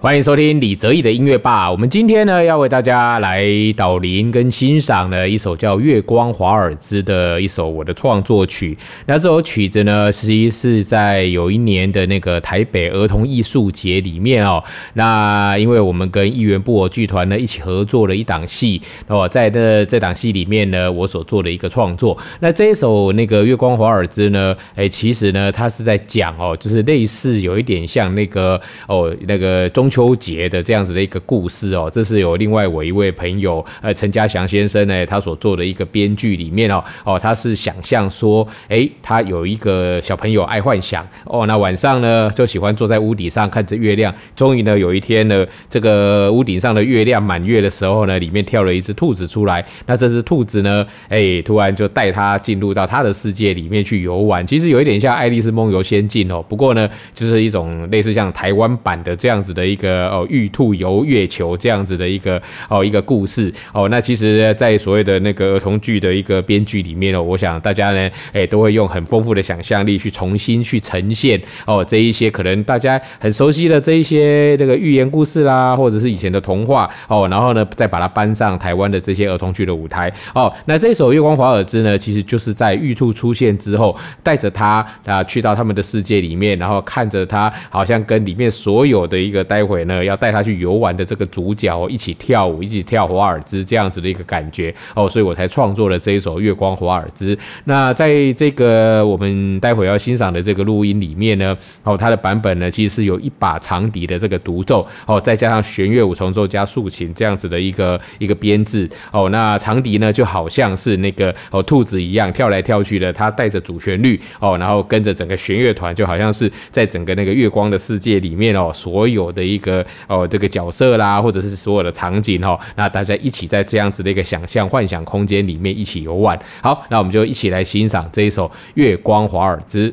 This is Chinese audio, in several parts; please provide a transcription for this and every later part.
欢迎收听李泽义的音乐吧。我们今天呢，要为大家来导聆跟欣赏呢一首叫《月光华尔兹》的一首我的创作曲。那这首曲子呢，实际是在有一年的那个台北儿童艺术节里面哦。那因为我们跟艺员布偶剧团呢一起合作了一档戏哦，在这这档戏里面呢，我所做的一个创作。那这一首那个《月光华尔兹》呢，哎，其实呢，它是在讲哦，就是类似有一点像那个哦，那个中。中秋节的这样子的一个故事哦，这是有另外我一位朋友呃陈家祥先生呢，他所做的一个编剧里面哦哦，他是想象说，哎，他有一个小朋友爱幻想哦，那晚上呢就喜欢坐在屋顶上看着月亮，终于呢有一天呢，这个屋顶上的月亮满月的时候呢，里面跳了一只兔子出来，那这只兔子呢，哎，突然就带他进入到他的世界里面去游玩，其实有一点像《爱丽丝梦游仙境》哦，不过呢，就是一种类似像台湾版的这样子的一。个哦，玉兔游月球这样子的一个哦一个故事哦，那其实，在所谓的那个儿童剧的一个编剧里面哦，我想大家呢，哎，都会用很丰富的想象力去重新去呈现哦这一些可能大家很熟悉的这一些这个寓言故事啦，或者是以前的童话哦，然后呢，再把它搬上台湾的这些儿童剧的舞台哦。那这首《月光华尔兹》呢，其实就是在玉兔出现之后，带着他啊去到他们的世界里面，然后看着他，好像跟里面所有的一个待。会呢，要带他去游玩的这个主角一起跳舞，一起跳华尔兹这样子的一个感觉哦，所以我才创作了这一首《月光华尔兹》。那在这个我们待会要欣赏的这个录音里面呢，哦，它的版本呢，其实是有一把长笛的这个独奏哦，再加上弦乐五重奏加竖琴这样子的一个一个编制哦。那长笛呢，就好像是那个哦兔子一样跳来跳去的，它带着主旋律哦，然后跟着整个弦乐团，就好像是在整个那个月光的世界里面哦，所有的一一个哦，这个角色啦，或者是所有的场景哦，那大家一起在这样子的一个想象幻想空间里面一起游玩。好，那我们就一起来欣赏这一首《月光华尔兹》。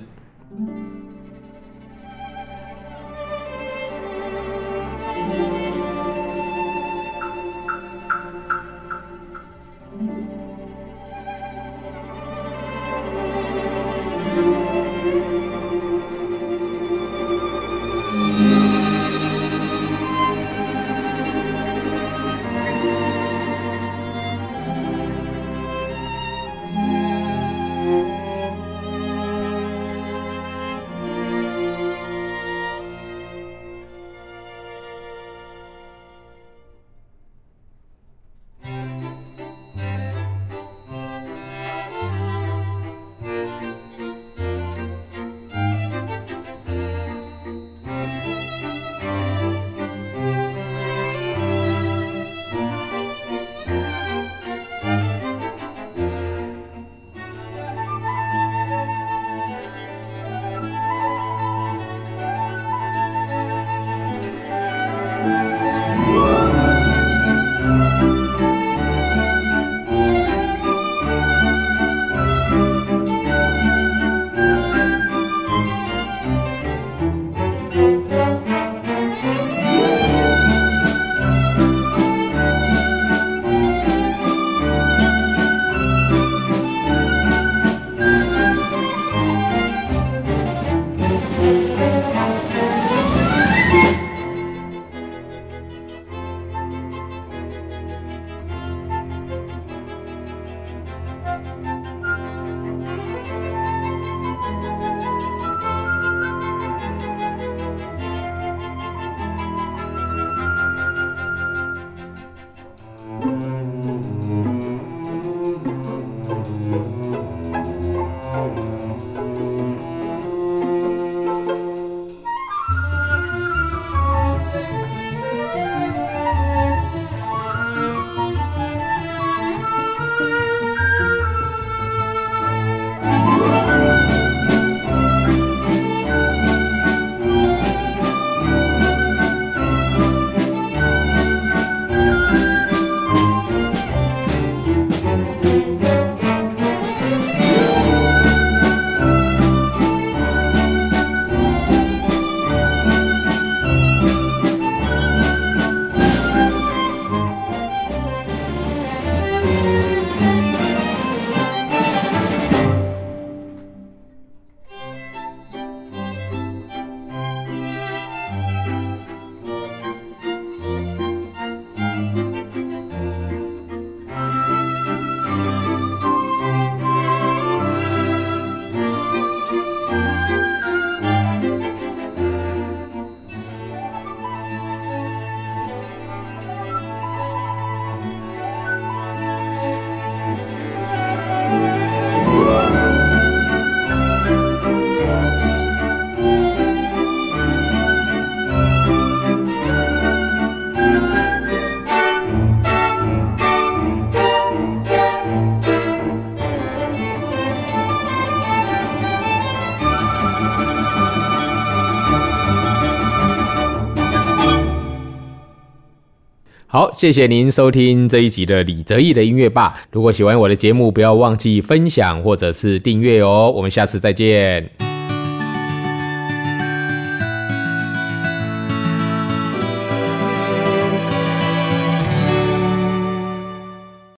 好，谢谢您收听这一集的李泽毅的音乐吧。如果喜欢我的节目，不要忘记分享或者是订阅哦。我们下次再见。